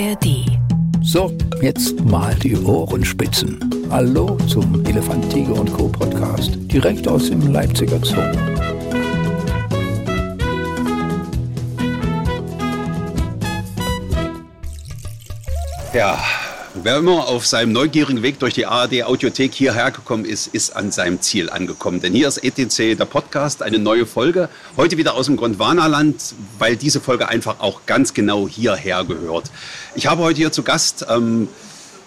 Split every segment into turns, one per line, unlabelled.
ARD.
So, jetzt mal die Ohrenspitzen. Hallo zum Elefant, Tiger und Co. Podcast, direkt aus dem Leipziger Zoo.
Ja, wer immer auf seinem neugierigen Weg durch die ARD Audiothek hierher gekommen ist, ist an seinem Ziel angekommen. Denn hier ist ETC, der Podcast, eine neue Folge. Heute wieder aus dem Gondwana-Land, weil diese Folge einfach auch ganz genau hierher gehört. Ich habe heute hier zu Gast, ähm,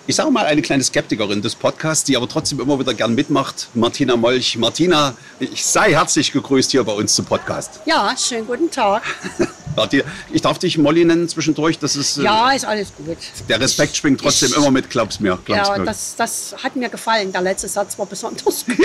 ich sage mal, eine kleine Skeptikerin des Podcasts, die aber trotzdem immer wieder gern mitmacht, Martina Molch. Martina, ich sei herzlich gegrüßt hier bei uns zum Podcast.
Ja, schönen guten Tag.
Ich darf dich Molly nennen zwischendurch. Das ist, äh,
Ja, ist alles gut.
Der Respekt schwingt trotzdem
ich-
immer mit, glaub's mir. Glaub's
Ja,
mir.
das, das hat mir gefallen. Der letzte Satz war besonders gut.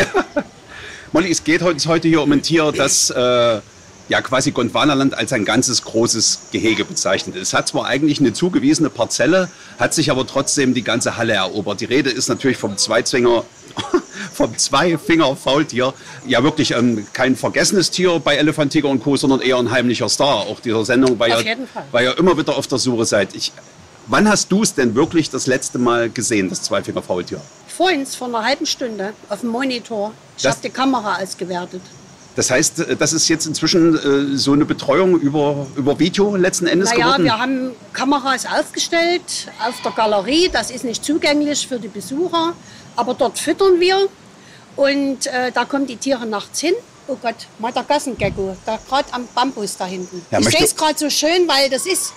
Molly, es geht heute, heute hier um ein Tier, das äh, ja quasi Gondwanaland als ein ganzes großes Gehege bezeichnet. Es hat zwar eigentlich eine zugewiesene Parzelle, hat sich aber trotzdem die ganze Halle erobert. Die Rede ist natürlich vom Zweizwinger, vom Zweifinger-Faultier. Ja, wirklich ähm, kein vergessenes Tier bei Elefant, Tiger und Co., sondern eher ein heimlicher Star auch dieser Sendung, weil,
Auf
ihr, weil ihr immer wieder auf der Suche seid. Ich, wann hast du es denn wirklich das letzte Mal gesehen, das Zweifinger-Faultier?
Vorhin, vor einer halben Stunde, auf dem Monitor. Ich habe die Kamera ausgewertet.
Das heißt, äh, das ist jetzt inzwischen äh, so eine Betreuung über, über Video letzten Endes
Naja,
geworden?
wir haben Kameras aufgestellt auf der Galerie. Das ist nicht zugänglich für die Besucher, aber dort füttern wir. Und äh, da kommen die Tiere nachts hin. Oh Gott, Madagassengecko, da gerade am Bambus da hinten.
Ja,
ich sehe es gerade so schön, weil das ist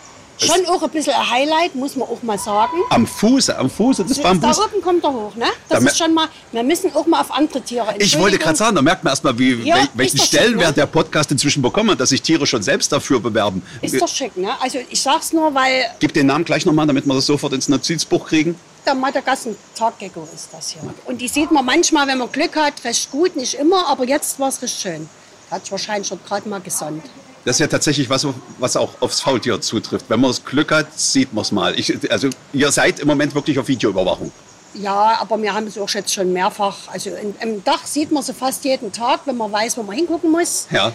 schon auch ein bisschen ein Highlight, muss man auch mal sagen.
Am Fuße, am Fuße des Bambus.
Da oben kommt er hoch, ne? Das
Da
ist schon mal, wir müssen auch mal auf andere Tiere
Ich wollte gerade sagen, da merkt man erstmal, wie,
Ja,
welchen Stellenwert
ne?
der Podcast inzwischen bekommen hat, dass sich Tiere schon selbst dafür bewerben.
Ist doch schick, ne? Also ich sag's nur, weil
Gib den Namen gleich nochmal, damit wir das sofort ins Notizbuch kriegen.
der Madagassen-Taggecko ist das hier. Und die sieht man manchmal, wenn man Glück hat, recht gut, nicht immer, aber jetzt war es recht schön. Hat sich wahrscheinlich schon gerade mal gesonnt.
Das ist ja tatsächlich was, was auch aufs Faultier zutrifft. Wenn man das Glück hat, sieht man es mal. Ich, also ihr seid im Moment wirklich auf Videoüberwachung.
Ja, aber wir haben es auch jetzt schon mehrfach. Also in, im Dach sieht man sie fast jeden Tag, wenn man weiß, wo man hingucken muss.
Ja.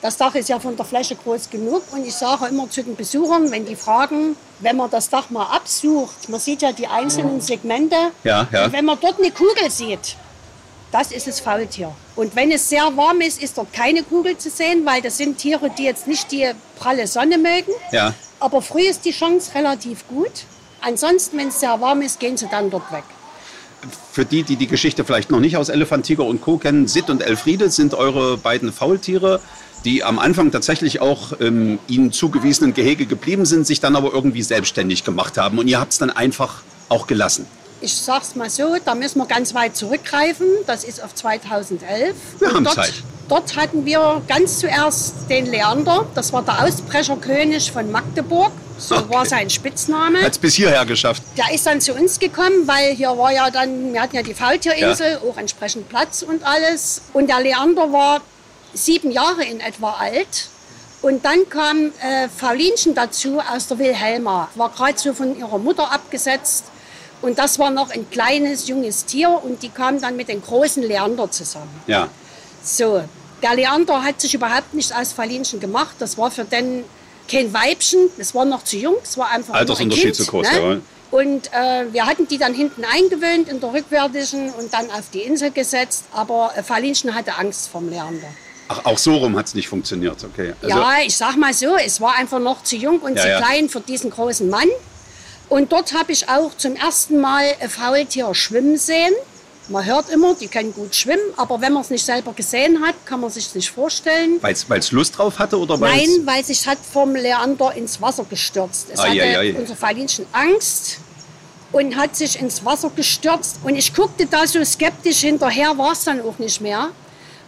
Das Dach ist ja von der Fläche groß genug und ich sage immer zu den Besuchern, wenn die fragen, wenn man das Dach mal absucht, man sieht ja die einzelnen Segmente,
Ja, ja.
und wenn man dort eine Kugel sieht, das ist das Faultier. Und wenn es sehr warm ist, ist dort keine Kugel zu sehen, weil das sind Tiere, die jetzt nicht die pralle Sonne mögen.
Ja.
Aber früh ist die Chance relativ gut. Ansonsten, wenn es sehr warm ist, gehen sie dann dort weg.
Für die, die die Geschichte vielleicht noch nicht aus Elefant, Tiger und Co. kennen, Sid und Elfriede sind eure beiden Faultiere, die am Anfang tatsächlich auch im ihnen zugewiesenen Gehege geblieben sind, sich dann aber irgendwie selbstständig gemacht haben. Und ihr habt es dann einfach auch gelassen.
Ich sag's mal so, da müssen wir ganz weit zurückgreifen. Das ist auf 2011.
Wir
Und
haben
dort,
Zeit.
Dort hatten wir ganz zuerst den Leander. Das war der Ausbrecherkönig von Magdeburg. So
Okay.
war sein Spitzname.
Hat es bis hierher geschafft.
Der ist dann zu uns gekommen, weil hier war ja dann, wir hatten ja die Faultierinsel, auch entsprechend Platz und alles. Und der Leander war sieben Jahre in etwa alt. Und dann kam äh, Paulinchen dazu aus der Wilhelma. War gerade so von ihrer Mutter abgesetzt. Und das war noch ein kleines, junges Tier. Und die kam dann mit dem großen Leander zusammen.
Ja.
So, der Leander hat sich überhaupt nicht aus Paulinchen gemacht. Das war für den kein Weibchen. Das war noch zu jung. Es war einfach ein
Altersunterschied
kind,
zu groß,
ne?
jawohl.
Und äh, wir hatten die dann hinten eingewöhnt in der rückwärtigen und dann auf die Insel gesetzt. Aber äh, Paulinchen hatte Angst vom Leander.
Ach, auch so rum hat es nicht funktioniert. Okay. Also,
ja, ich sag mal so, es war einfach noch zu jung und
Ja,
zu
ja.
klein für diesen großen Mann. Und dort habe ich auch zum ersten Mal ein Faultier schwimmen sehen. Man hört immer, die können gut schwimmen, aber wenn man es nicht selber gesehen hat, kann man sich es nicht vorstellen.
Weil es Lust drauf hatte oder weil's-
Nein, weil sich hat vom Leander ins Wasser gestürzt. Es
Ai,
hatte
ai, ai.
unser Paulinchen Angst und hat sich ins Wasser gestürzt. Und ich guckte da so skeptisch hinterher, war es dann auch nicht mehr,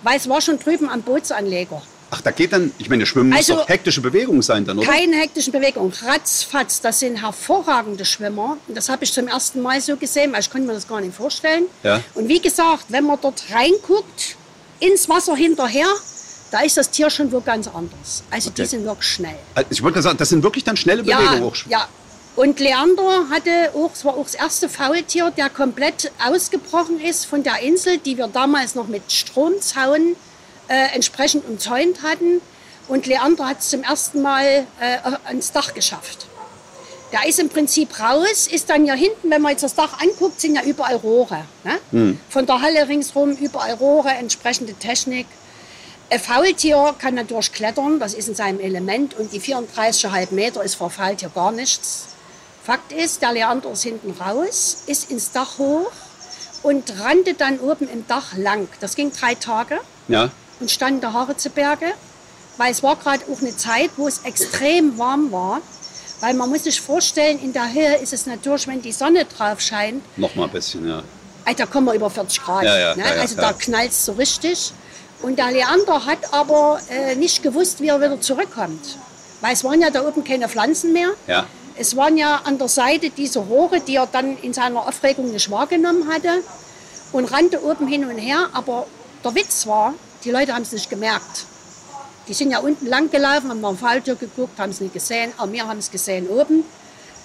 weil es war schon drüben am Bootsanleger.
Ach, da geht dann, ich meine, Schwimmen
Also-
muss doch hektische Bewegung sein dann, oder?
Keine hektischen Bewegungen, ratzfatz, das sind hervorragende Schwimmer. Das habe ich zum ersten Mal so gesehen, weil ich konnte mir das gar nicht vorstellen.
Ja.
Und wie gesagt, wenn man dort reinguckt, ins Wasser hinterher, da ist das Tier schon wo ganz anders. Also die
Okay.
sind wirklich schnell.
Also Ich wollte sagen, das sind wirklich dann schnelle Bewegungen. auch.
Ja, Und Leander hatte auch, es war auch das erste Faultier, der komplett ausgebrochen ist von der Insel, die wir damals noch mit Stromzaun äh, entsprechend umzäunt hatten. Und Leander hat es zum ersten Mal äh, ans Dach geschafft. Der ist im Prinzip raus, ist dann hier hinten, wenn man jetzt das Dach anguckt, sind ja überall Rohre. Ne? Von der Halle ringsrum überall Rohre, entsprechende Technik. Ein Faultier kann natürlich klettern, das ist in seinem Element. Und die 34,5 Meter ist vor Faultier gar nichts. Fakt ist, der Leander ist hinten raus, ist ins Dach hoch und rannte dann oben im Dach lang. Das ging drei Tage
Ja.
Und stand in der Haritzeberge, weil es war gerade auch eine Zeit, wo es extrem warm war. Weil man muss sich vorstellen, in der Höhe ist es natürlich, wenn die Sonne drauf scheint,
Noch mal ein bisschen, ja.
Da kommen wir über 40 Grad.
Ja, ja,
ne?
ja,
also da knallt es so richtig. Und der Leander hat aber äh, nicht gewusst, wie er wieder zurückkommt. Weil es waren ja da oben keine Pflanzen mehr.
Ja.
Es waren ja an der Seite diese Rohre, die er dann in seiner Aufregung nicht wahrgenommen hatte. Und rannte oben hin und her. Aber der Witz war, die Leute haben es nicht gemerkt. Die sind ja unten lang gelaufen, haben nach dem Falltür geguckt, haben es nicht gesehen. Aber wir haben es gesehen oben.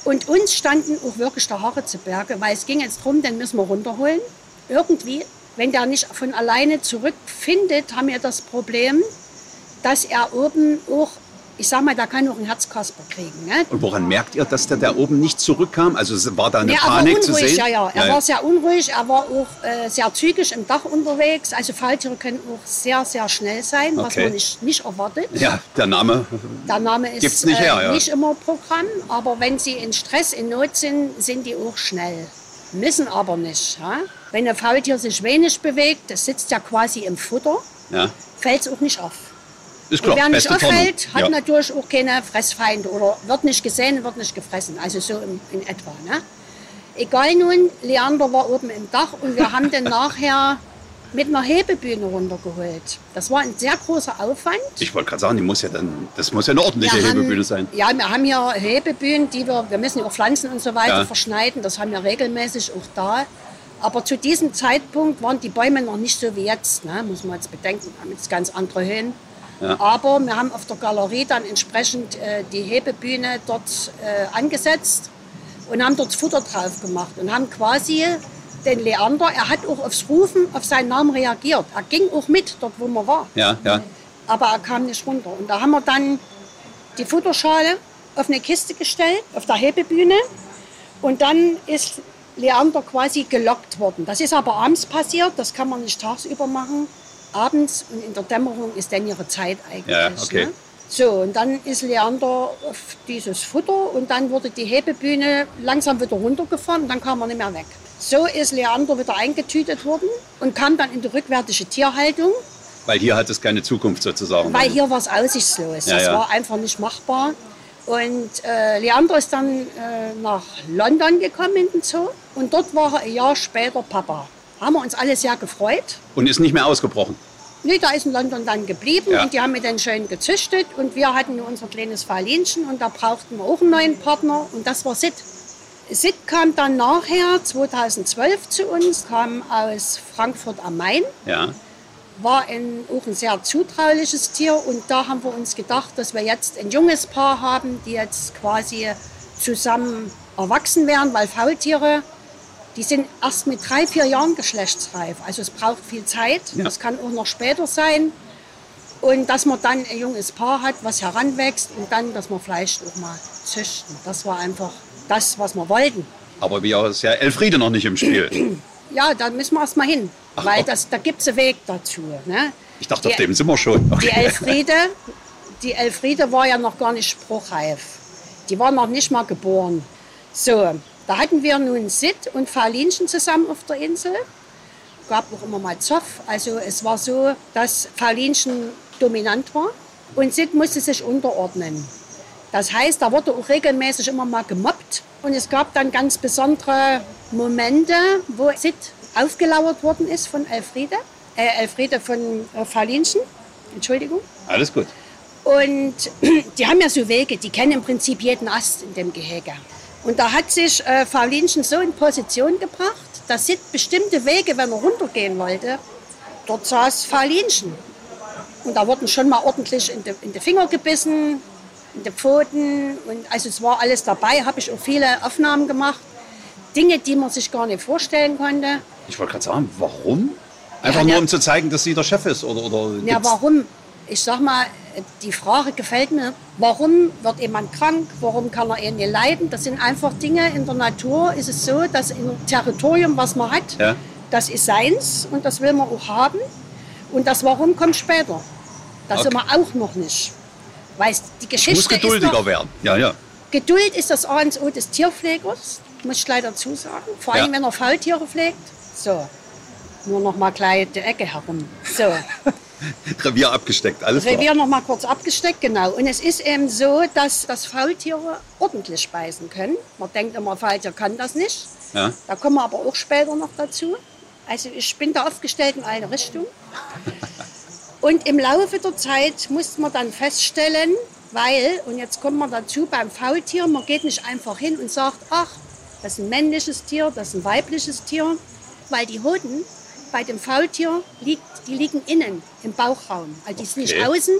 Und uns standen auch wirklich der Haare zu Berge, weil es ging jetzt darum, den müssen wir runterholen. Irgendwie, wenn der nicht von alleine zurückfindet, haben wir das Problem, dass er oben auch, ich sag mal, da kann auch ein Herzkasper kriegen. Ne?
Und woran merkt ihr, dass der da oben nicht zurückkam? Also war da eine
Ja,
Panik zu
unruhig,
sehen?
ja, ja. Er war sehr unruhig, er war auch äh, sehr zügig im Dach unterwegs. Also Falltiere können auch sehr, sehr schnell sein, was
Okay.
man nicht, nicht erwartet.
ja, der Name.
Der Name ist
Gibt's nicht her,
äh,
ja.
nicht immer Programm, aber wenn sie in Stress, in Not sind, sind die auch schnell. Müssen aber nicht. Ja? Wenn ein Faultier sich wenig bewegt, das sitzt ja quasi im Futter,
Ja,
fällt es auch nicht auf.
Ist
Und
klar.
wer nicht auffällt, hat
ja.
natürlich auch keine Fressfeinde oder wird nicht gesehen, wird nicht gefressen. Also so in, in etwa. Ne? Egal nun, Leander war oben im Dach und wir haben den nachher mit einer Hebebühne runtergeholt. Das war ein sehr großer Aufwand.
Ich wollte gerade sagen, die muss ja dann, das muss ja eine ordentliche
Wir
Hebebühne
haben,
sein.
Ja, wir haben hier Hebebühnen, die wir, wir müssen ja auch Pflanzen und so weiter
Ja.
verschneiden. Das haben wir regelmäßig auch da. Aber zu diesem Zeitpunkt waren die Bäume noch nicht so wie jetzt. Ne? Muss man jetzt bedenken, wir haben jetzt ganz andere Höhen.
Ja.
Aber wir haben auf der Galerie dann entsprechend äh, die Hebebühne dort äh, angesetzt und haben dort Futter drauf gemacht und haben quasi den Leander, er hat auch aufs Rufen, auf seinen Namen reagiert. Er ging auch mit dort, wo man war
Ja, ja.
aber er kam nicht runter. Und da haben wir dann die Futterschale auf eine Kiste gestellt, auf der Hebebühne. Und dann ist Leander quasi gelockt worden. Das ist aber abends passiert, das kann man nicht tagsüber machen. Abends und in der Dämmerung ist dann ihre Zeit eigentlich.
Ja, okay.
Ne? So, und dann ist Leander auf dieses Futter und dann wurde die Hebebühne langsam wieder runtergefahren und dann kam er nicht mehr weg. So ist Leander wieder eingetütet worden und kam dann in die rückwärtige Tierhaltung.
Weil hier hat es keine Zukunft sozusagen.
Weil hier war es aussichtslos.
Ja,
das
ja.
war einfach nicht machbar. Und äh, Leander ist dann äh, nach London gekommen in den Zoo. Und dort war er ein Jahr später Papa. Haben wir uns alle sehr gefreut.
Und ist nicht mehr ausgebrochen.
Nee, da ist in London dann geblieben
Ja.
und die haben wir dann schön gezüchtet. Und wir hatten unser kleines Faulinchen und da brauchten wir auch einen neuen Partner und das war Sid. Sid kam dann nachher 2012 zu uns, kam aus Frankfurt am Main
Ja.
war ein, auch ein sehr zutrauliches Tier und da haben wir uns gedacht, dass wir jetzt ein junges Paar haben, die jetzt quasi zusammen erwachsen werden, weil Faultiere, die sind erst mit drei, vier Jahren geschlechtsreif. Also es braucht viel Zeit,
Ja.
das kann auch noch später sein. Und dass man dann ein junges Paar hat, was heranwächst und dann, dass man vielleicht auch mal züchten. Das war einfach das, was wir wollten.
Aber wir ist ja Elfriede noch nicht im Spiel.
Ja, da müssen wir erst mal hin,
Ach,
weil das, da gibt es einen Weg dazu. Ne?
Ich dachte, auf
Die-
dem sind wir schon.
Die
Okay.
Elfriede, die Elfriede war ja noch gar nicht spruchreif. Die war noch nicht mal geboren. So, da hatten wir nun Sid und Faulinchen zusammen auf der Insel. Gab auch immer mal Zoff. Also es war so, dass Faulinchen dominant war und Sid musste sich unterordnen. Das heißt, da wurde auch regelmäßig immer mal gemobbt. Und es gab dann ganz besondere Momente, wo Sid aufgelauert worden ist von Elfriede. Äh, Elfriede von äh, Faulinchen. Entschuldigung.
Alles gut.
Und die haben ja so Wege, die kennen im Prinzip jeden Ast in dem Gehege. Und da hat sich äh, Faulinchen so in Position gebracht, dass Sid bestimmte Wege, wenn er runtergehen wollte, dort saß Faulinchen. Und da wurden schon mal ordentlich in die, in die Finger gebissen, in die Pfoten. Und also es war alles dabei, habe ich auch viele Aufnahmen gemacht. Dinge, die man sich gar nicht vorstellen konnte.
Ich wollte gerade sagen, warum? Einfach
Ja,
nur, um zu zeigen, dass sie der Chef ist? Oder, oder
Ja, warum? Ich sag mal, die Frage gefällt mir, warum wird jemand krank, warum kann er ihn nicht leiden? Das sind einfach Dinge in der Natur. Ist es so, dass ein Territorium, was man hat,
Ja.
das ist seins und das will man auch haben. Und das Warum kommt später. Das
Okay.
sind wir auch noch nicht. Weil die Geschichte
Muss geduldiger
noch,
werden. Ja, ja.
Geduld ist das A und O des Tierpflegers, muss ich leider dazu sagen. Vor allem,
Ja.
wenn er Faultiere pflegt. So, nur noch mal gleich die Ecke herum. So,
Revier abgesteckt, alles klar.
Revier noch mal kurz abgesteckt, genau. Und es ist eben so, dass, dass Faultiere ordentlich speisen können. Man denkt immer, Faultier kann das nicht.
Ja.
Da kommen wir aber auch später noch dazu. Also ich bin da aufgestellt in eine Richtung. Und im Laufe der Zeit musste man dann feststellen, weil, und jetzt kommt man dazu, beim Faultier, man geht nicht einfach hin und sagt, ach, das ist ein männliches Tier, das ist ein weibliches Tier, weil die Hoden bei dem Faultier, liegt, die liegen innen im Bauchraum. Also die sind nicht außen,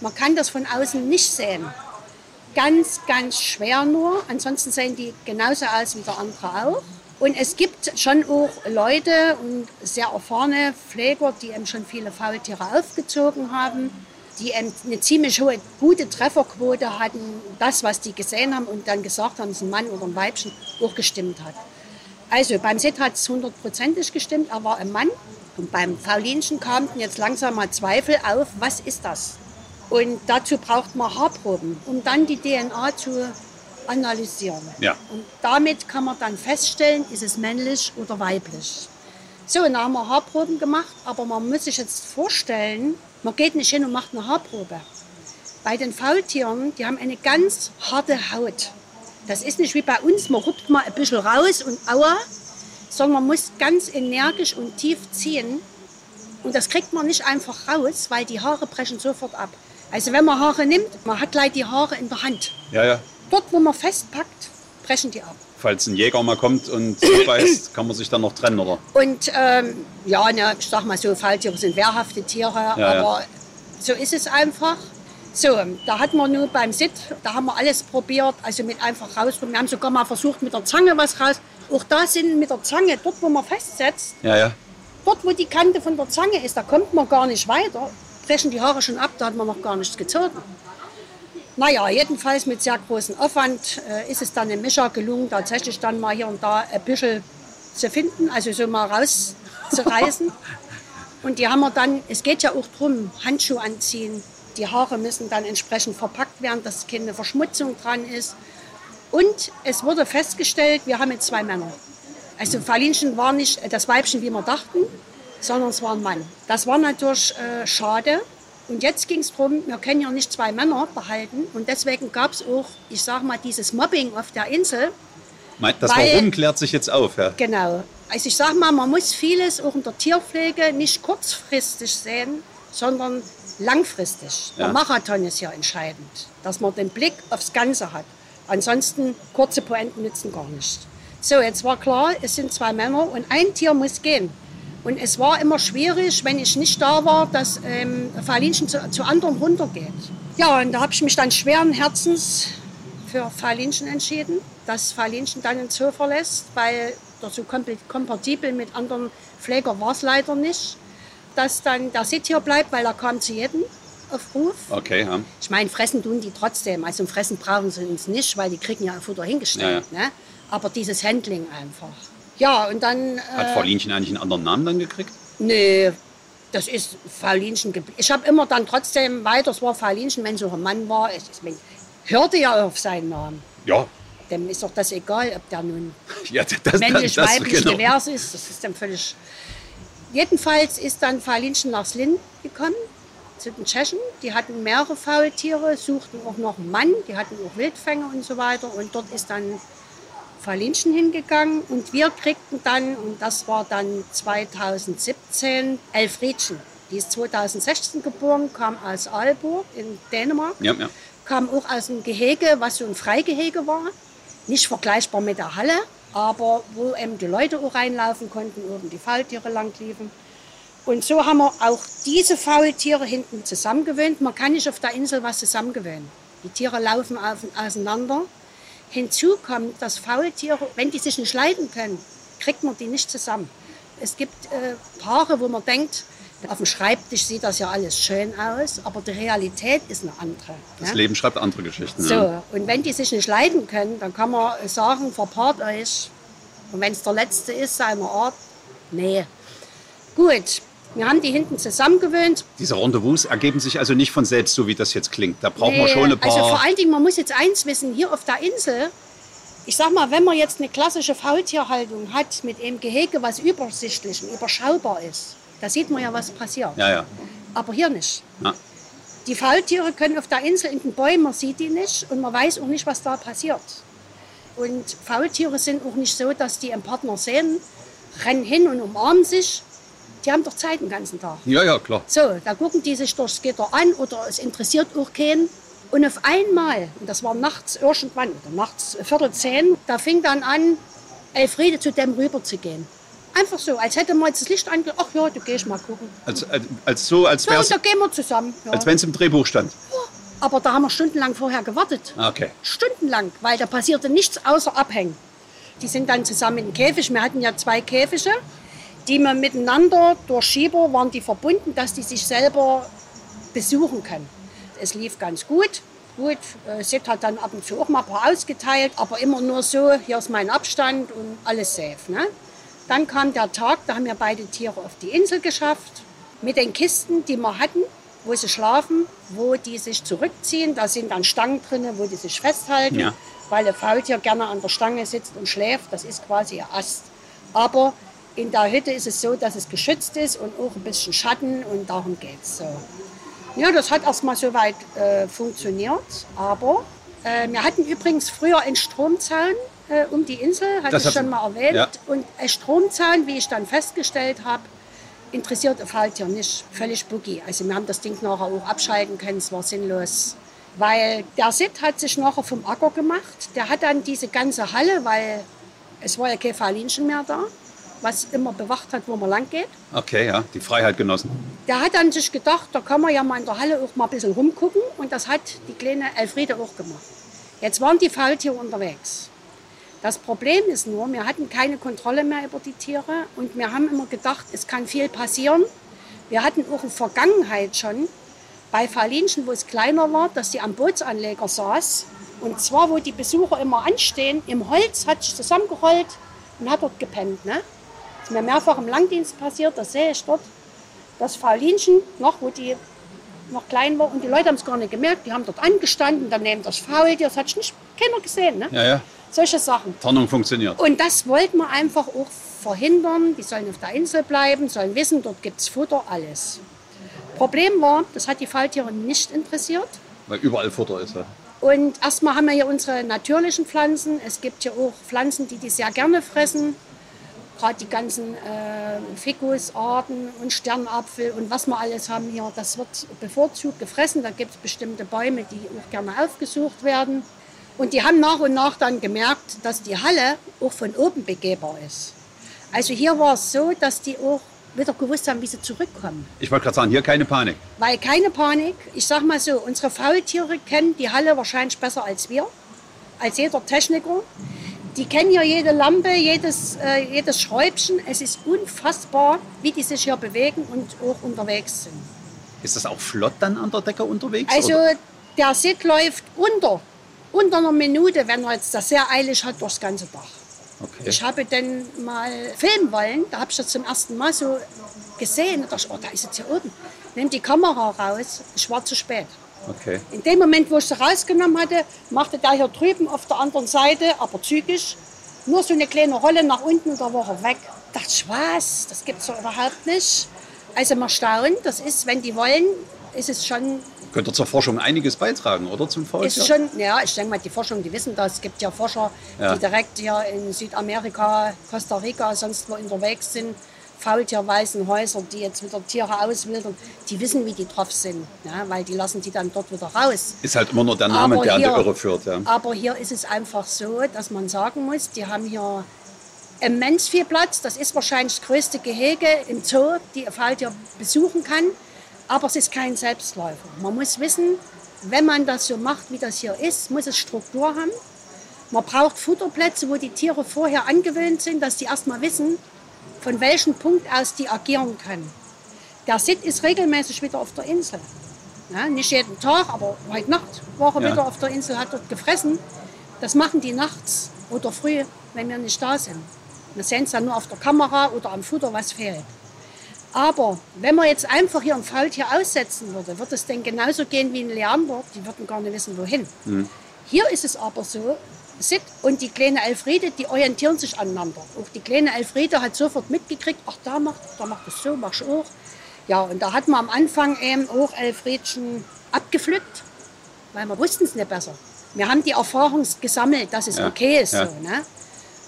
man kann das von außen nicht sehen. Ganz, ganz schwer nur. Ansonsten sehen die genauso aus wie der andere auch. Und es gibt schon auch Leute und sehr erfahrene Pfleger, die eben schon viele Faultiere aufgezogen haben, die eben eine ziemlich hohe, gute Trefferquote hatten, das, was die gesehen haben und dann gesagt haben, es ist ein Mann oder ein Weibchen, auch gestimmt hat. Also beim Sid hat es hundertprozentig gestimmt, er war ein Mann. Und beim Faulinchen kamen jetzt langsam mal Zweifel auf, was ist das? Und dazu braucht man Haarproben, um dann die DNA zu analysieren.
Ja.
Und damit kann man dann feststellen, ist es männlich oder weiblich. So, und dann haben wir Haarproben gemacht, aber man muss sich jetzt vorstellen, man geht nicht hin und macht eine Haarprobe. Bei den Faultieren, die haben eine ganz harte Haut. Das ist nicht wie bei uns, man ruppt mal ein bisschen raus und aua, sondern man muss ganz energisch und tief ziehen. Und das kriegt man nicht einfach raus, weil die Haare brechen sofort ab. Also wenn man Haare nimmt, man hat gleich die Haare in der Hand.
Ja, ja.
Dort, wo man festpackt, brechen die ab.
Falls ein Jäger mal kommt und zubeißt, kann man sich dann noch trennen, oder?
Und ähm, ja, ne, ich sag mal so, Falltiere sind wehrhafte Tiere,
Ja, ja.
aber so ist es einfach. So, da hatten wir nur beim SIT, da haben wir alles probiert, also mit einfach rausholen. Wir haben sogar mal versucht, mit der Zange was raus. Auch da sind mit der Zange, dort wo man festsetzt,
Ja, ja.
dort wo die Kante von der Zange ist, da kommt man gar nicht weiter. Brechen die Haare schon ab, da hat man noch gar nichts gezogen. Naja, jedenfalls mit sehr großem Aufwand äh, ist es dann im Mischer gelungen, tatsächlich dann mal hier und da ein bisschen zu finden, also so mal rauszureißen. und die haben wir dann, es geht ja auch darum, Handschuhe anziehen. Die Haare müssen dann entsprechend verpackt werden, dass keine Verschmutzung dran ist. Und es wurde festgestellt, wir haben jetzt zwei Männer. Also Falinchen war nicht das Weibchen, wie wir dachten, sondern es war ein Mann. Das war natürlich äh, schade. Und jetzt ging es darum, wir können ja nicht zwei Männer behalten. Und deswegen gab es auch, ich sage mal, dieses Mobbing auf der Insel.
Das
Weil-
Warum klärt sich jetzt auf, ja.
Genau. Also ich sage mal, man muss vieles auch in der Tierpflege nicht kurzfristig sehen, sondern langfristig.
Ja.
Der Marathon ist ja entscheidend, dass man den Blick aufs Ganze hat. Ansonsten kurze Pointen nützen gar nicht. So, jetzt war klar, es sind zwei Männer und ein Tier muss gehen. Und es war immer schwierig, wenn ich nicht da war, dass ähm, Falinchen zu, zu anderen runtergeht. Ja, und da habe ich mich dann schweren Herzens für Falinchen entschieden, dass Falinchen dann den Zoo verlässt, weil der so kompatibel mit anderen Pfleger war es leider nicht. Dass dann der Sit hier bleibt, weil er kam zu jedem auf Ruf.
Okay, ja.
Ich meine, fressen tun die trotzdem. Also fressen brauchen sie uns nicht, weil die kriegen ja Futter hingestellt.
Ja,
Ne? Aber dieses Handling einfach. Ja, und dann...
Hat
äh,
Frau Linchen eigentlich einen anderen Namen dann gekriegt?
Nee, das ist Faulinchen geblieben. Ich habe immer dann trotzdem weiter, es war Faulinchen, wenn so ein Mann war. Ich, ich hörte ja auf seinen Namen.
Ja.
Dem ist doch das egal, ob der nun
ja das,
männlich,
das,
weiblich,
genau.
divers ist. Das ist dann völlig. Jedenfalls ist dann Faulinchen nach Slin gekommen, zu den Tschechen. Die hatten mehrere Faultiere, suchten auch noch einen Mann, die hatten auch Wildfänge und so weiter. Und dort ist dann Faulinchen hingegangen und wir kriegten dann, und das war dann 2017, Elfriedchen. Die ist 2016 geboren, kam aus Aalborg in Dänemark
Ja, ja.
kam auch aus einem Gehege, was so ein Freigehege war. Nicht vergleichbar mit der Halle, aber wo eben die Leute auch reinlaufen konnten, oben die Faultiere lang liefen. Und so haben wir auch diese Faultiere hinten zusammengewöhnt. Man kann nicht auf der Insel was zusammengewöhnen. Die Tiere laufen auf, auseinander. Hinzu kommt, dass Faultiere, wenn die sich nicht leiden können, kriegt man die nicht zusammen. Es gibt äh, Paare, wo man denkt, Auf dem Schreibtisch sieht das ja alles schön aus, aber die Realität ist eine andere.
Das
ne?
Leben schreibt andere Geschichten.
So,
Ja.
und wenn die sich nicht leiden können, dann kann man sagen, verpaart euch. Und wenn es der Letzte ist seiner Art, nee. Gut, wir haben die hinten zusammengewöhnt.
Diese Rendezvous ergeben sich also nicht von selbst, so wie das jetzt klingt. Da braucht man
Nee,
schon ein paar.
Also vor allen Dingen, man muss jetzt eins wissen, hier auf der Insel, ich sag mal, wenn man jetzt eine klassische Faultierhaltung hat mit einem Gehege, was übersichtlich und überschaubar ist, da sieht man ja, was passiert.
ja, ja.
Aber hier nicht.
ja.
Die Faultiere können auf der Insel in den Bäumen, man sieht die nicht und man weiß auch nicht, was da passiert. Und Faultiere sind auch nicht so, dass die einen Partner sehen, rennen hin und umarmen sich. Die haben doch Zeit den ganzen Tag.
Ja, ja, klar.
So, da gucken die sich durchs Gitter an oder es interessiert auch keinen. Und auf einmal, und das war nachts irgendwann, oder nachts Viertel zehn, da fing dann an, Elfriede zu dem rüber zu gehen. Einfach so, als hätte man jetzt das Licht ange... Ach ja, du gehst mal gucken.
Als, als, als so, als
und da gehen wir zusammen. Ja.
als wenn es im Drehbuch stand.
Aber da haben wir stundenlang vorher gewartet.
Ah, Okay.
Stundenlang, weil da passierte nichts außer Abhängen. Die sind dann zusammen in den Käfig. Wir hatten ja zwei Käfige, die man miteinander durch Schieber waren die verbunden, dass die sich selber besuchen können. Es lief ganz gut. Gut, äh, Sid hat dann ab und zu auch mal ein paar ausgeteilt, aber immer nur so, hier ist mein Abstand und alles safe. Ne? Dann kam der Tag, da haben wir beide Tiere auf die Insel geschafft, mit den Kisten, die wir hatten, wo sie schlafen, wo die sich zurückziehen. Da sind dann Stangen drin, wo die sich festhalten,
Ja.
weil ein Faultier gerne an der Stange sitzt und schläft. Das ist quasi ein Ast. Aber in der Hütte ist es so, dass es geschützt ist und auch ein bisschen Schatten und darum geht es. So. Ja, das hat erstmal soweit äh, funktioniert, aber äh, wir hatten übrigens früher einen Stromzaun äh, um die Insel, hatte
Das
ich schon mal erwähnt.
ja.
Und ein Stromzaun, wie ich dann festgestellt habe, interessiert ein Faultier nicht. Völlig boogie. Also wir haben das Ding nachher auch abschalten können, es war sinnlos. Weil der Sid hat sich nachher vom Acker gemacht. Der hat dann diese ganze Halle, weil es war ja kein Faulinchen mehr da, was immer bewacht hat, wo man lang geht.
Okay, ja. Die Freiheit genossen.
Der hat dann sich gedacht, da kann man ja mal in der Halle auch mal ein bisschen rumgucken. Und das hat die kleine Elfriede auch gemacht. Jetzt waren die Faultiere unterwegs. Das Problem ist nur, wir hatten keine Kontrolle mehr über die Tiere und wir haben immer gedacht, es kann viel passieren. Wir hatten auch in Vergangenheit schon bei Faulinchen, wo es kleiner war, dass die am Bootsanleger saß. Und zwar, wo die Besucher immer anstehen, im Holz, hat sich zusammengerollt und hat dort gepennt. Ne? Das ist mir mehrfach im Langdienst passiert, das sehe ich dort das Faulinchen noch, wo die noch klein war. Und die Leute haben es gar nicht gemerkt. Die haben dort angestanden, daneben das Faultier. Das hat nicht keiner gesehen. Ne?
Ja, ja.
Solche Sachen.
Tarnung funktioniert.
Und das wollten wir einfach auch verhindern. Die sollen auf der Insel bleiben, sollen wissen, dort gibt es Futter, alles. Problem war, das hat die Faultiere nicht interessiert.
Weil überall Futter ist. Ja.
Und erstmal haben wir hier unsere natürlichen Pflanzen. Es gibt hier auch Pflanzen, die die sehr gerne fressen. Gerade die ganzen äh, Fikusarten und Sternapfel und was wir alles haben hier, das wird bevorzugt gefressen. Da gibt es bestimmte Bäume, die auch gerne aufgesucht werden. Und die haben nach und nach dann gemerkt, dass die Halle auch von oben begehbar ist. Also hier war es so, dass die auch wieder gewusst haben, wie sie zurückkommen.
Ich wollte gerade sagen, hier keine Panik.
Weil keine Panik, ich sag mal so, unsere Faultiere kennen die Halle wahrscheinlich besser als wir, als jeder Techniker. Die kennen ja jede Lampe, jedes, äh, jedes Schräubchen. Es ist unfassbar, wie die sich hier bewegen und auch unterwegs sind.
Ist das auch flott dann an der Decke unterwegs?
Also
oder?
der Sid läuft unter, unter einer Minute, wenn er jetzt das sehr eilig hat, durchs ganze Dach.
Okay.
Ich habe den mal filmen wollen, da habe ich das zum ersten Mal so gesehen. Da dachte ich, oh, da ist jetzt hier oben. Nimm die Kamera raus, ich war zu spät.
okay.
In dem Moment, wo ich sie rausgenommen hatte, machte der hier drüben auf der anderen Seite, aber zügig, nur so eine kleine Rolle nach unten und da war er weg. Da dachte ich, was? Das gibt es doch überhaupt nicht. Also man staunt, das ist, wenn die wollen, ist es schon,
Könnte zur Forschung einiges beitragen, oder? Zum
ist
Faultier?
es schon, ja, ich denke mal, die Forschung, die wissen das. Es gibt ja Forscher,
Ja.
die direkt hier in Südamerika, Costa Rica, sonst wo unterwegs sind. Faultierwaisenhäuser, die jetzt wieder Tiere auswildern, die wissen, wie die drauf sind, ja, weil die lassen die dann dort wieder raus.
Ist halt immer nur der Name,
Aber
der an die
hier-
Irre führt. Ja.
Aber hier ist es einfach so, dass man sagen muss, die haben hier immens viel Platz. Das ist wahrscheinlich das größte Gehege im Zoo, die ein Faultier besuchen kann. Aber es ist kein Selbstläufer. Man muss wissen, wenn man das so macht, wie das hier ist, muss es Struktur haben. Man braucht Futterplätze, wo die Tiere vorher angewöhnt sind, dass die erstmal wissen, von welchem Punkt aus die agieren können. der Sid ist regelmäßig wieder auf der Insel. Ja, nicht jeden Tag, aber heute Nacht war er
Ja.
wieder auf der Insel, hat dort gefressen. Das machen die nachts oder früh, wenn wir nicht da sind. Wir sehen es dann nur auf der Kamera oder am Futter, was fehlt. Aber wenn man jetzt einfach hier ein Faultier aussetzen würde, würde es denn genauso gehen wie ein Leander. Die würden gar nicht wissen, wohin. Hier ist es aber so, Sid und die kleine Elfriede, die orientieren sich aneinander. Auch die kleine Elfriede hat sofort mitgekriegt, ach, da macht, da macht es so, mach ich auch. Ja, und da hat man am Anfang eben auch Elfriedchen abgepflückt, weil wir wussten es nicht besser. Wir haben die Erfahrung gesammelt, dass es
Ja,
okay ist
ja.
so. Ne?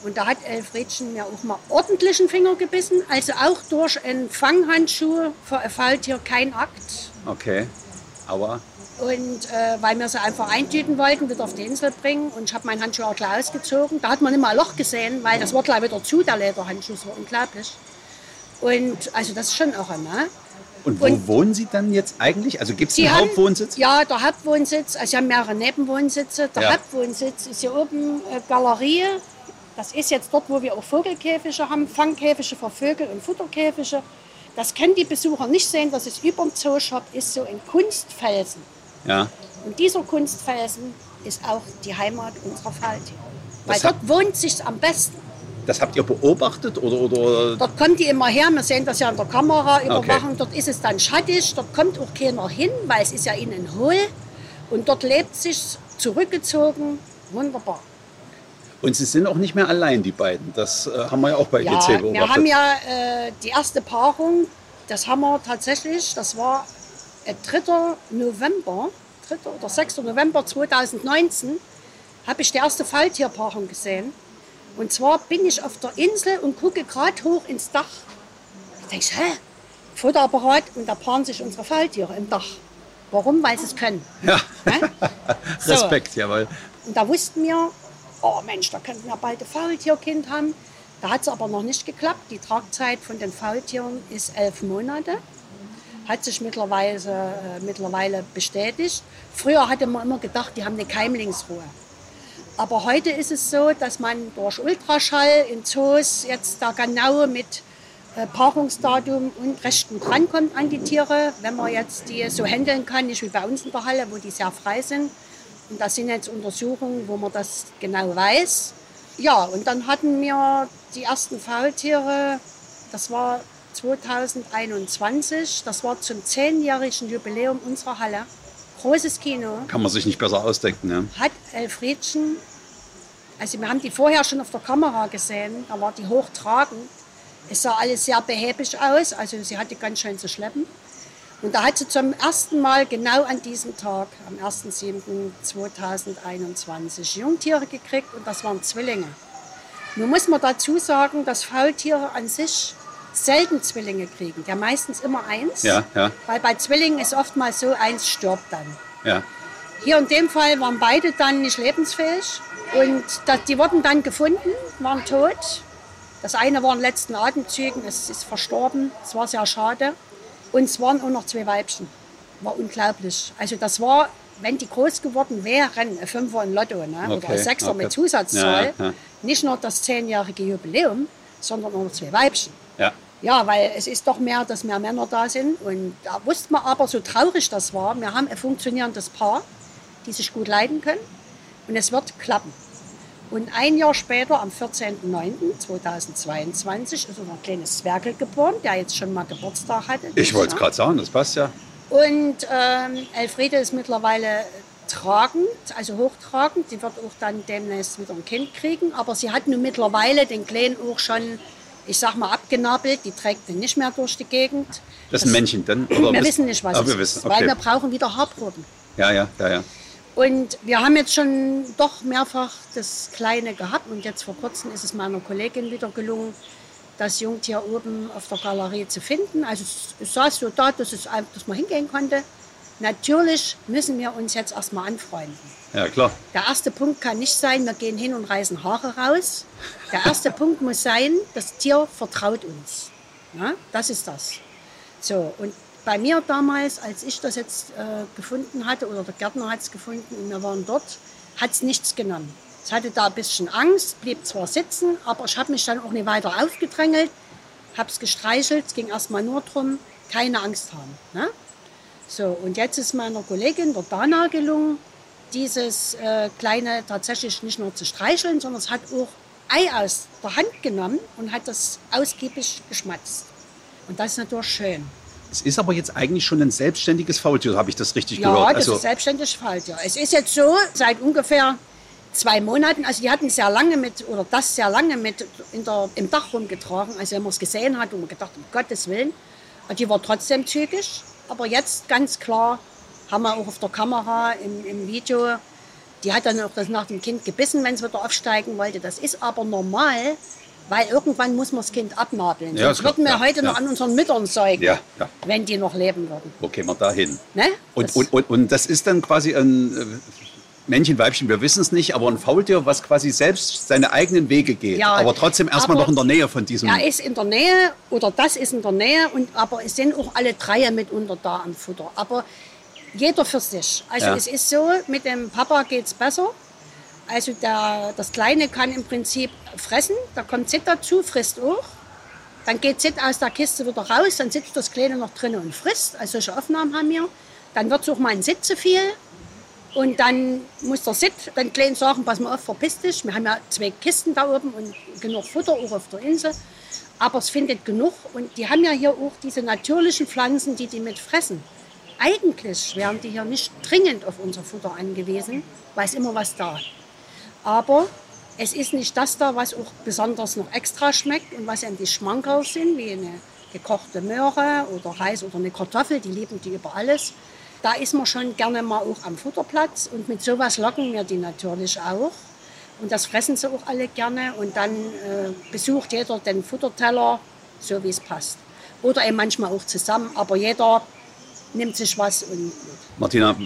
Und da hat Elfriedchen mir auch mal ordentlichen Finger gebissen, also auch durch einen Fanghandschuh ein Faultier kein Akt.
Okay. Aber
Und äh, weil wir sie einfach eintüten wollten, wieder auf die Insel bringen. Und ich habe meinen Handschuh auch gleich ausgezogen. Da hat man immer ein Loch gesehen, weil das war gleich wieder zu, der Lederhandschuh. Das war unglaublich. Und also das ist schon auch ne?
und wo
Und-
wohnen Sie dann jetzt eigentlich? Also gibt es einen
haben-
Hauptwohnsitz?
Ja, der Hauptwohnsitz. Also sie haben mehrere Nebenwohnsitze. Der
Ja.
Hauptwohnsitz ist hier oben äh, Galerie. Das ist jetzt dort, wo wir auch Vogelkäfige haben. Fangkäfige für Vögel und Futterkäfige. Das können die Besucher nicht sehen. Das ist über dem Zooshop, ist so ein Kunstfelsen.
Ja.
Und dieser Kunstfelsen ist auch die Heimat unserer Faultiere. Weil
Das
dort wohnt sich am besten.
Das habt ihr beobachtet oder, oder
Dort kommt die immer her, wir sehen das ja an der Kamera, überwachen. Dort ist es dann schattig, dort kommt auch keiner hin, weil es ist ja innen hohl. Und dort lebt sich zurückgezogen, wunderbar.
Und Sie sind auch nicht mehr allein, die beiden. Das äh, haben wir ja auch bei
Ja,
GC beobachtet.
wir haben ja äh, die erste Paarung, das haben wir tatsächlich, das war äh, 3. November, 3. oder 6. November 2019, habe ich die erste Falltierpaarung gesehen. Und zwar bin ich auf der Insel und gucke gerade hoch ins Dach. Ich denke, hä? Fotoapparat und da paaren sich unsere Falltiere im Dach. Warum? Weil sie es können.
Ja,
Ne? So.
Respekt, jawohl.
Und da wussten wir, oh Mensch, da könnten wir bald ein Faultierkind haben. Da hat es aber noch nicht geklappt. Die Tragzeit von den Faultieren ist elf Monate. Hat sich mittlerweile, äh, mittlerweile bestätigt. Früher hatte man immer gedacht, die haben eine Keimlingsruhe. Aber heute ist es so, dass man durch Ultraschall in Zoos jetzt da genau mit äh, Paarungsdatum und Rechten drankommt an die Tiere, wenn man jetzt die so handeln kann, nicht wie bei uns in der Halle, wo die sehr frei sind. Und das sind jetzt Untersuchungen, wo man das genau weiß. Ja, und dann hatten wir die ersten Faultiere, das war 2021, das war zum zehnjährigen Jubiläum unserer Halle. Großes Kino
Kann man sich nicht besser ausdenken. Ja.
hat Elfriedchen, also wir haben die vorher schon auf der Kamera gesehen, da war die hochtragend. Es sah alles sehr behäbig aus, also sie hatte ganz schön zu schleppen. Und da hat sie zum ersten Mal genau an diesem Tag, am 1.7.2021, Jungtiere gekriegt und das waren Zwillinge. Nun muss man dazu sagen, dass Faultiere an sich selten Zwillinge kriegen, ja meistens immer eins,
Ja, ja.
weil bei Zwillingen ist oftmals so, eins stirbt dann.
Ja.
Hier in dem Fall waren beide dann nicht lebensfähig und das, die wurden dann gefunden, waren tot. Das eine war in den letzten Atemzügen, es ist verstorben, es war sehr schade. Und es waren auch noch zwei Weibchen. War unglaublich. Also das war, wenn die groß geworden wären, ein Fünfer in Lotto ne? oder
Okay,
ein Sechser
okay.
mit Zusatzzahl,
Ja, ja.
nicht nur das zehnjährige Jubiläum, sondern auch noch zwei Weibchen.
ja.
Ja, weil es ist doch mehr, dass mehr Männer da sind. Und da wusste man aber, so traurig das war, wir haben ein funktionierendes Paar, die sich gut leiden können. Und es wird klappen. Und ein Jahr später, am 14.09.2022, ist unser kleines Zwergel geboren, der jetzt schon mal Geburtstag hatte.
Ich wollte es gerade sagen, das passt ja.
Und ähm, Elfriede ist mittlerweile tragend, also hochtragend. Die wird auch dann demnächst wieder ein Kind kriegen. Aber sie hat nun mittlerweile den Kleinen auch schon, ich sag mal, abgenabelt. Die trägt den nicht mehr durch die Gegend.
Das ist ein Männchen dann? Oder
wir wissen nicht, was
Ah,
es
wir
ist,
wissen.
weil
Okay.
wir brauchen wieder Haarproben.
Ja, ja, ja, ja.
Und wir haben jetzt schon doch mehrfach das Kleine gehabt und jetzt vor kurzem ist es meiner Kollegin wieder gelungen, das Jungtier oben auf der Galerie zu finden. Also es- saß so da, dass, es, dass man hingehen konnte. Natürlich müssen wir uns jetzt erstmal anfreunden.
Ja, klar.
Der erste Punkt kann nicht sein, wir gehen hin und reißen Haare raus. Der erste Punkt muss sein, das Tier vertraut uns. Ja, das ist das. So, und bei mir damals, als ich das jetzt äh, gefunden hatte, oder der Gärtner hat es gefunden und wir waren dort, hat es nichts genommen. Es hatte da ein bisschen Angst, blieb zwar sitzen, aber ich habe mich dann auch nicht weiter aufgedrängelt, habe es gestreichelt, es ging erstmal nur darum, keine Angst haben. Ne? So, und jetzt ist meiner Kollegin, der Dana, gelungen, dieses äh, Kleine tatsächlich nicht nur zu streicheln, sondern es hat auch Ei aus der Hand genommen und hat das ausgiebig geschmatzt. Und das ist natürlich schön.
Es ist aber jetzt eigentlich schon ein selbstständiges Faultier, habe ich das richtig
Ja,
gehört?
das
Also,
ist selbstständig Faultier. Es ist jetzt so, seit ungefähr zwei Monaten, also die hatten sehr lange mit, oder das sehr lange mit in der, im Dach rumgetragen, also wenn man es gesehen hat und man gedacht, um Gottes Willen, und die war trotzdem zügig. Aber jetzt ganz klar, haben wir auch auf der Kamera im, im Video, die hat dann auch das nach dem Kind gebissen, wenn es wieder aufsteigen wollte. Das ist aber normal, weil irgendwann muss man das Kind abnabeln.
Ja,
Sonst würden wir
Ja,
heute
ja.
noch an unseren Müttern säugen,
Ja,
wenn die noch leben würden.
wo kämen wir da hin?
Ne?
Und,
Das-
und, und, und das ist dann quasi ein äh, Männchen, Weibchen, wir wissen es nicht, aber ein Faultier, was quasi selbst seine eigenen Wege geht,
Ja,
aber trotzdem erstmal
aber
noch in der Nähe von diesem.
Er ist in der Nähe oder das ist in der Nähe, und, aber es sind auch alle drei mitunter da am Futter. Aber jeder für sich. Also
Ja.
es ist so, mit dem Papa geht es besser. Also der, das Kleine kann im Prinzip fressen, da kommt Zit dazu, frisst auch. Dann geht Zit aus der Kiste wieder raus, dann sitzt das Kleine noch drin und frisst. Also solche Aufnahmen haben wir. Dann wird es auch mal ein Sit zu viel. Und dann muss der Sit dann klein sagen, pass mal auf, verpiss dich. Wir haben ja zwei Kisten da oben und genug Futter auch auf der Insel. Aber es findet genug. Und die haben ja hier auch diese natürlichen Pflanzen, die die mit fressen. Eigentlich wären die hier nicht dringend auf unser Futter angewiesen, weil es immer was da. Aber es ist nicht das da, was auch besonders noch extra schmeckt und was eben die Schmankerl sind, wie eine gekochte Möhre oder Reis oder eine Kartoffel, die lieben die über alles. Da ist man schon gerne mal auch am Futterplatz und mit sowas locken wir die natürlich auch. Und das fressen sie auch alle gerne und dann äh, besucht jeder den Futterteller, so wie es passt. Oder eben manchmal auch zusammen, aber jeder nimmt sich was und
Martina,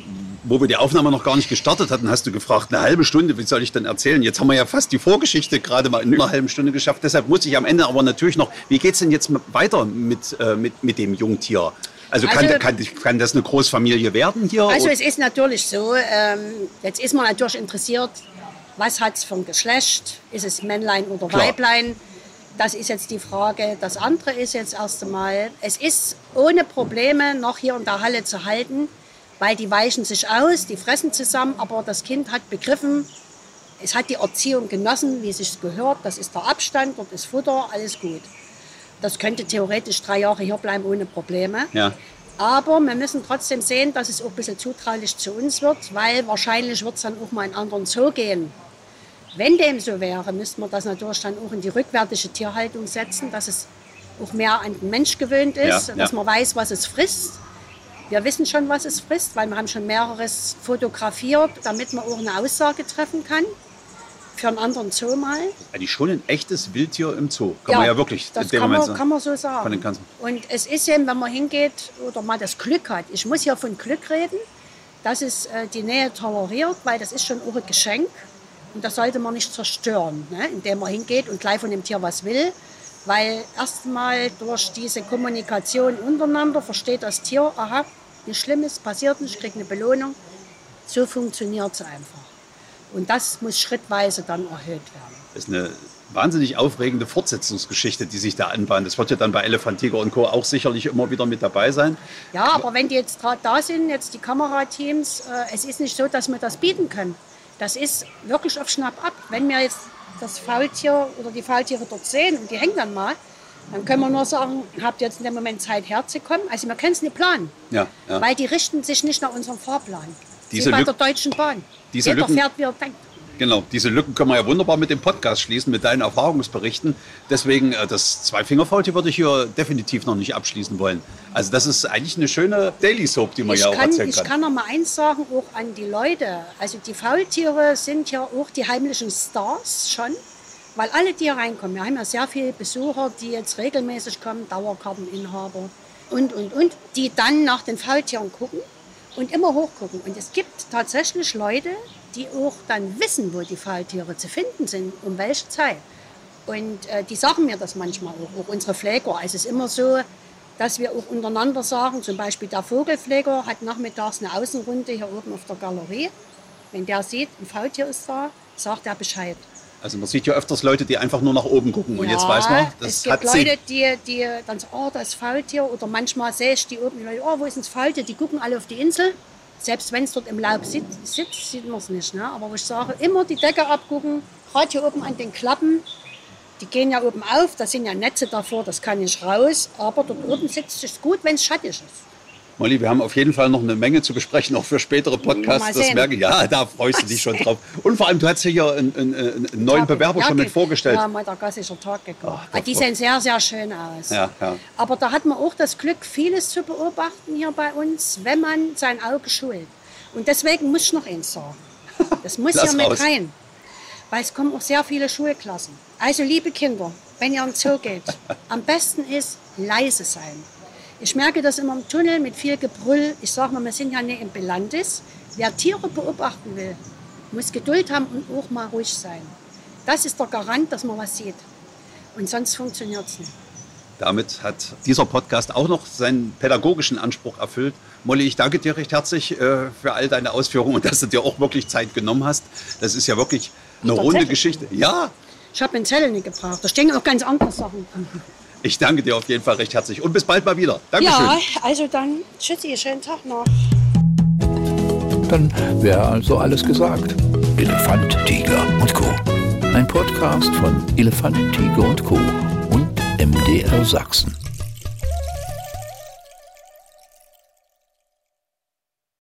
wo wir die Aufnahme noch gar nicht gestartet hatten, hast du gefragt, eine halbe Stunde, wie soll ich denn erzählen? Jetzt haben wir ja fast die Vorgeschichte gerade mal in einer halben Stunde geschafft. Deshalb muss ich am Ende aber natürlich noch, wie geht es denn jetzt weiter mit, äh, mit, mit dem Jungtier? Also, kann,
Also-
kann, kann das eine Großfamilie werden hier?
Also es ist natürlich so, ähm, jetzt ist man natürlich interessiert, was hat es ein Geschlecht, ist es Männlein oder
Klar.
Weiblein? Das ist jetzt die Frage. Das andere ist jetzt erst einmal, es ist ohne Probleme noch hier in der Halle zu halten, weil die weichen sich aus, die fressen zusammen, aber das Kind hat begriffen, es hat die Erziehung genossen, wie es sich gehört. Das ist der Abstand, dort ist Futter, alles gut. Das könnte theoretisch drei Jahre hier bleiben ohne Probleme.
ja.
Aber wir müssen trotzdem sehen, dass es auch ein bisschen zutraulich zu uns wird, weil wahrscheinlich wird es dann auch mal in anderen Zoo gehen. Wenn dem so wäre, müssten wir das natürlich dann auch in die rückwärtige Tierhaltung setzen, dass es auch mehr an den Mensch gewöhnt ist,
Ja,
dass
ja.
man weiß, was es frisst. Wir wissen schon, was es frisst, weil wir haben schon mehreres fotografiert, damit man auch eine Aussage treffen kann. Für einen anderen Zoo mal.
Eigentlich schon ein echtes Wildtier im Zoo. Kann man ja wirklich
das
in dem
kann
Moment
man,
sagen.
kann man so sagen.
Von den ganzen-
Und es ist eben, wenn man hingeht oder mal das Glück hat, ich muss hier von Glück reden, dass es äh, die Nähe toleriert, weil das ist schon auch ein Geschenk. Und das sollte man nicht zerstören, ne? indem man hingeht und gleich von dem Tier was will. Weil erstmal durch diese Kommunikation untereinander versteht das Tier, aha, nichts Schlimmes passiert nicht, ich kriege eine Belohnung. So funktioniert es einfach. Und das muss schrittweise dann erhöht werden.
Das ist eine wahnsinnig aufregende Fortsetzungsgeschichte, die sich da anbahnt. Das wird ja dann bei Elefant, Tiger und Co. auch sicherlich immer wieder mit dabei sein.
Ja, aber wenn die jetzt gerade da sind, jetzt die Kamerateams, äh, es ist nicht so, dass wir das bieten können. Das ist wirklich auf Schnapp ab. Wenn wir jetzt das Faultier oder die Faultiere dort sehen und die hängen dann mal, dann können wir nur sagen, habt ihr jetzt in dem Moment Zeit herzukommen. Also wir können es nicht planen,
Ja, ja.
weil die richten sich nicht nach unserem Fahrplan.
Diese
Wie bei
Lück-
der Deutschen Bahn.
diese
Jeder
Lücken-
fährt, wie er denkt.
Genau, diese Lücken können wir ja wunderbar mit dem Podcast schließen, mit deinen Erfahrungsberichten. Deswegen, äh, das Zwei-Finger-Faultier würde ich hier definitiv noch nicht abschließen wollen. Also das ist eigentlich eine schöne Daily Soap, die man
Ich
ja auch
kann,
erzählen
ich
kann.
kann noch mal eins sagen, auch an die Leute. Also die Faultiere sind ja auch die heimlichen Stars schon, weil alle, die hier reinkommen, wir haben ja sehr viele Besucher, die jetzt regelmäßig kommen, Dauerkarteninhaber und, und, und, die dann nach den Faultieren gucken und immer hochgucken. Und es gibt tatsächlich Leute, die auch dann wissen, wo die Faultiere zu finden sind, um welche Zeit. Und äh, die sagen mir das manchmal auch, auch unsere Pfleger. Also es ist immer so, dass wir auch untereinander sagen, zum Beispiel der Vogelpfleger hat nachmittags eine Außenrunde hier oben auf der Galerie. Wenn der sieht, ein Faultier ist da, sagt er Bescheid.
Also man sieht ja öfters Leute, die einfach nur nach oben gucken. Und jetzt weiß man, das
es gibt
hat
Leute, die, die dann sagen, oh, das Faultier. Oder manchmal sehe ich die oben, die Leute, oh, wo ist das Faultier? Die gucken alle auf die Insel. Selbst wenn es dort im Laub sit- sitzt, sieht man es nicht. Ne? Aber ich sage, immer die Decke abgucken, gerade hier oben an den Klappen. Die gehen ja oben auf, da sind ja Netze davor, das kann nicht raus. Aber dort oben sitzt es gut, wenn es schattig ist.
Molly, wir haben auf jeden Fall noch eine Menge zu besprechen, auch für spätere Podcasts. Das merke ich. Ja, da freust du dich schon drauf. Und vor allem, du hast hier einen, einen, einen neuen Bewerber schon mit
ge-
vorgestellt.
Ja, mal der Gassischer Tag gekommen.
Ach, das
die sehen sehr, sehr schön aus.
Ja, ja.
Aber da hat man auch das Glück, vieles zu beobachten hier bei uns, wenn man sein Auge schult. Und deswegen muss ich noch eins sagen. Das muss ja mit
raus.
rein. Weil es kommen auch sehr viele Schulklassen. Also liebe Kinder, wenn ihr den Zoo geht, am besten ist leise sein. Ich merke das immer im Tunnel mit viel Gebrüll. Ich sage mal, wir sind ja nicht im Belandis. Wer Tiere beobachten will, muss Geduld haben und auch mal ruhig sein. Das ist der Garant, dass man was sieht. Und sonst funktioniert es nicht.
Damit hat dieser Podcast auch noch seinen pädagogischen Anspruch erfüllt. Molly, ich danke dir recht herzlich äh, für all deine Ausführungen und dass du dir auch wirklich Zeit genommen hast. Das ist ja wirklich eine runde? Geschichte. Ja,
Ich habe den Zettel nicht gebraucht. Da stehen auch ganz andere Sachen.
Ich danke dir auf jeden Fall recht herzlich und bis bald mal wieder. Dankeschön.
Ja, also dann tschüssi, schönen Tag noch.
Dann wäre also alles gesagt. Elefant, Tiger und Co. Ein Podcast von Elefant, Tiger und Co. und MDR Sachsen.